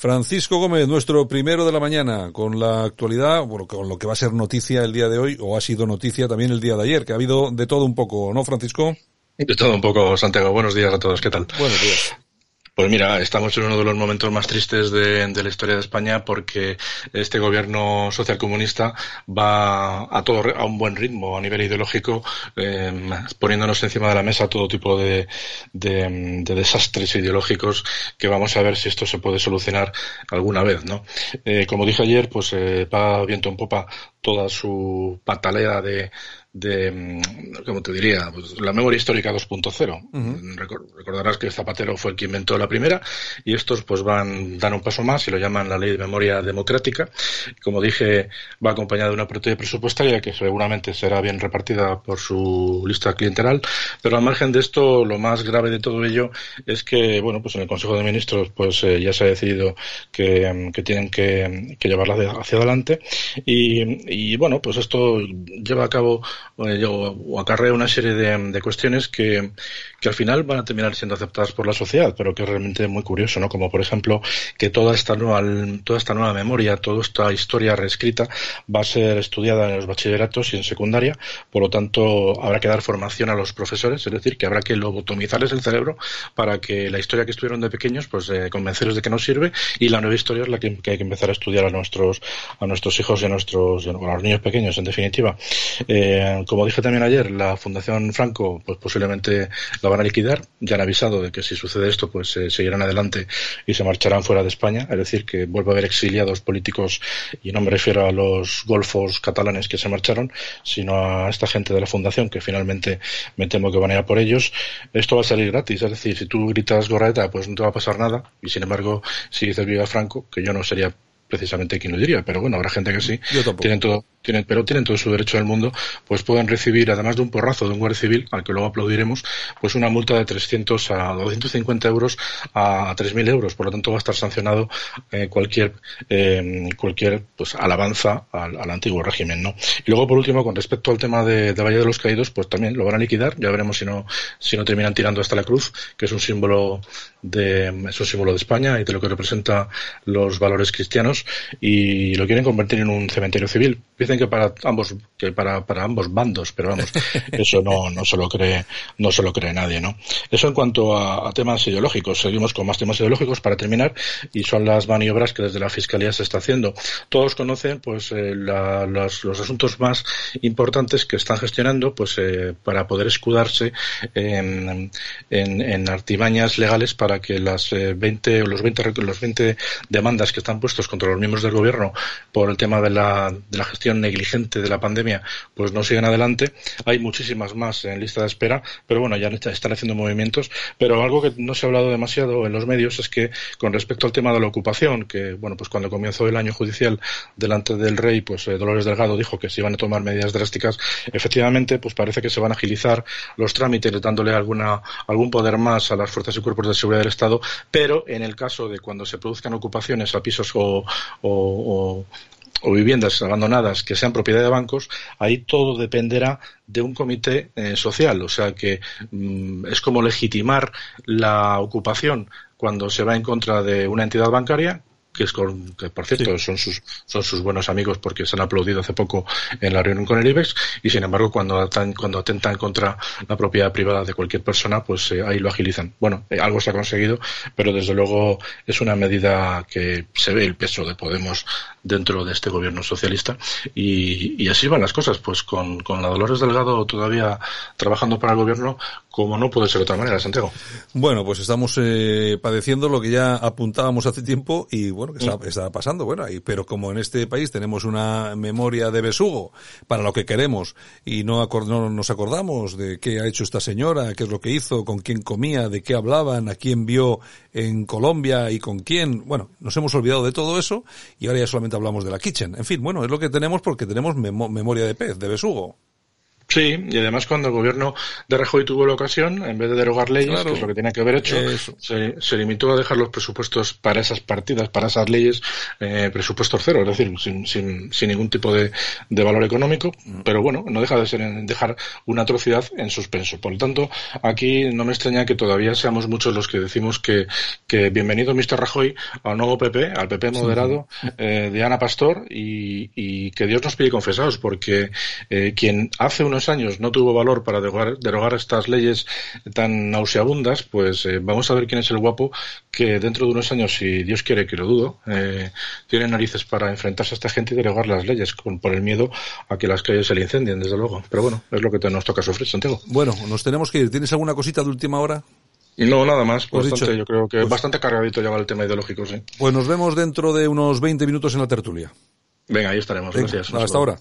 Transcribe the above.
Francisco Gómez, nuestro primero de la mañana, con la actualidad, bueno, con lo que va a ser noticia el día de hoy, o ha sido noticia también el día de ayer, que ha habido de todo un poco, ¿no, Francisco? De todo un poco, Santiago. Buenos días a todos, ¿qué tal? Buenos días. Pues mira, estamos en uno de los momentos más tristes de, la historia de España porque este gobierno socialcomunista va a todo a un buen ritmo a nivel ideológico, em, poniéndonos encima de la mesa todo tipo de, desastres ideológicos que vamos a ver si esto se puede solucionar alguna vez, ¿no? Eh, como dije ayer, pues eh, va viento en popa toda su patalea de, de, mm, como te diría, pues, la memoria histórica 2.0. Recordarás que Zapatero fue el que inventó la primera y estos pues van, dan un paso más y lo llaman la ley de memoria democrática. Como dije, va acompañada de una partida presupuestaria que seguramente será bien repartida por su lista clienteral, pero al margen de esto, lo más grave de todo ello es que, bueno, pues en el Consejo de Ministros pues eh, ya se ha decidido que, mm, que tienen que, que llevarla hacia adelante y, y bueno, pues esto lleva a cabo o acarrea una serie de, cuestiones que, que, al final van a terminar siendo aceptadas por la sociedad, pero que es realmente muy curioso, ¿no? Como por ejemplo que toda esta nueva, toda esta nueva memoria, toda esta historia reescrita va a ser estudiada en los bachilleratos y en secundaria, por lo tanto habrá que dar formación a los profesores, es decir, que habrá que lobotomizarles el cerebro para que la historia que estuvieron de pequeños, pues eh, convencerles de que no sirve y la nueva historia es la que, hay que empezar a estudiar a nuestros, a nuestros hijos y a nuestros, a los niños pequeños, en definitiva. Eh, como dije también ayer, la Fundación Franco, pues posiblemente la van a liquidar. Ya han avisado de que si sucede esto, pues eh, seguirán adelante y se marcharán fuera de España. Es decir, que vuelve a haber exiliados políticos, y no me refiero a los golfos catalanes que se marcharon, sino a esta gente de la Fundación, que finalmente me temo que van a ir a por ellos. Esto va a salir gratis. Es decir, si tú gritas Gorraeta, pues no te va a pasar nada. Y sin embargo, si dices Viva Franco, que yo no sería precisamente quien lo diría, pero bueno, habrá gente que sí. Tienen todo, tienen, pero tienen todo su derecho del mundo, pues pueden recibir, además de un porrazo de un guardia civil, al que luego aplaudiremos, pues una multa de 300 a 250 euros a, 3.000 euros. Por lo tanto, va a estar sancionado eh, cualquier, eh, cualquier pues, alabanza al, antiguo régimen. ¿no? Y luego, por último, con respecto al tema de, Valle de los Caídos, pues también lo van a liquidar. Ya veremos si no, si no terminan tirando hasta la cruz, que es un símbolo de, es un símbolo de España y de lo que representa los valores cristianos, y lo quieren convertir en un cementerio civil dicen que para ambos que para, para ambos bandos pero vamos eso no no se lo cree no se lo cree nadie no eso en cuanto a, temas ideológicos. Seguimos con más temas ideológicos para terminar y son las maniobras que desde la fiscalía se está haciendo. Todos conocen pues eh, los, los, asuntos más importantes que están gestionando pues eh, para poder escudarse en, en, en, artimañas legales para que las 20 eh, o los 20 los 20 demandas que están puestos contra los miembros del gobierno por el tema de la, de la gestión negligente de la pandemia, pues no siguen adelante. Hay muchísimas más en lista de espera, pero bueno, ya están haciendo movimientos. Pero algo que no se ha hablado demasiado en los medios es que con respecto al tema de la ocupación, que bueno, pues cuando comenzó el año judicial delante del rey, pues eh, Dolores Delgado dijo que se iban a tomar medidas drásticas. Efectivamente, pues parece que se van a agilizar los trámites dándole alguna, algún poder más a las fuerzas y cuerpos de seguridad del Estado, pero en el caso de cuando se produzcan ocupaciones a pisos o, viviendas abandonadas que sean propiedad de bancos, ahí todo dependerá de un comité eh, social. O sea que mm, es como legitimar la ocupación cuando se va en contra de una entidad bancaria que es con, que por cierto son sus son sus buenos amigos porque se han aplaudido hace poco en la reunión con el IBEX y sin embargo cuando cuando atentan contra la propiedad privada de cualquier persona pues eh, ahí lo agilizan bueno eh, algo se ha conseguido pero desde luego es una medida que se ve el peso de Podemos dentro de este gobierno socialista. Y, y así van las cosas. Pues con, con la Dolores Delgado todavía trabajando para el gobierno como no puede ser de otra manera Santiago. Bueno pues estamos eh, padeciendo lo que ya apuntábamos hace tiempo y bueno, que está, pasando, bueno, y, pero como en este país tenemos una memoria de besugo para lo que queremos y no, no nos acordamos de qué ha hecho esta señora, qué es lo que hizo, con quién comía, de qué hablaban, a quién vio en Colombia y con quién, bueno, nos hemos olvidado de todo eso y ahora ya solamente hablamos de la kitchen. En fin, bueno, es lo que tenemos porque tenemos memoria de pez, de besugo. Sí, y además cuando el gobierno de Rajoy tuvo la ocasión, en vez de derogar leyes, que es lo que tenía que haber hecho, se, limitó a dejar los presupuestos para esas partidas, para esas leyes, eh, presupuestos cero, es decir, sin, sin, sin ningún tipo de, de, valor económico, mm. pero bueno, no deja de ser dejar una atrocidad en suspenso. Por lo tanto, aquí no me extraña que todavía seamos muchos los que decimos que, que bienvenido Mr. Rajoy al nuevo PP, al PP moderado eh, de Ana Pastor, y, y, que Dios nos pide confesados, porque eh, quien hace unos años no tuvo valor para derogar, estas leyes tan nauseabundas, pues eh, vamos a ver quién es el guapo que dentro de unos años, si Dios quiere que lo dudo, eh, tiene narices para enfrentarse a esta gente y derogar las leyes con, por el miedo a que las calles se le incendien, desde luego. Pero bueno, es lo que nos toca sufrir, Santiago. Bueno, nos tenemos que ir. ¿Tienes alguna cosita de última hora? No, nada más. Bastante, yo creo que pues bastante cargadito ya va el tema ideológico, sí. Pues nos vemos dentro de unos 20 minutos en la tertulia. Venga, ahí estaremos. Gracias. Hasta ahora.